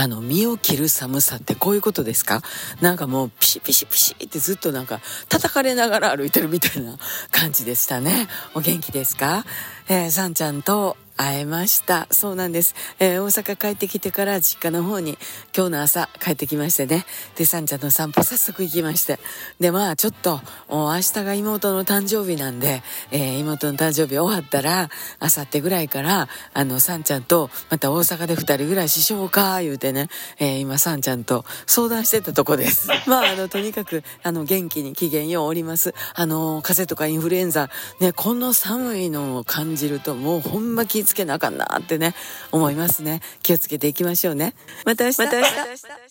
あの、身を切る寒さってこういうことですか？なんかもうピシピシピシってずっとなんか叩かれながら歩いてるみたいな感じでしたね。お元気ですか？えー、さんちゃんと会えました。そうなんです。えー、大阪帰ってきてから実家の方に今日の朝帰ってきましてね。で、さんちゃんの散歩早速行きまして。で、まあちょっと、明日が妹の誕生日なんで、えー、妹の誕生日終わったら、あさってぐらいから、あの、さんちゃんとまた大阪で二人暮らししようか、言うてね、えー、今さんちゃんと相談してたとこです。まああの、とにかく、あの、元気に機嫌ようおります。あの、風邪とかインフルエンザ、ね、この寒いのを感じるともうほんま気つけなあかんなってね、思いますね。気をつけていきましょうね。また明日。また明日。また明日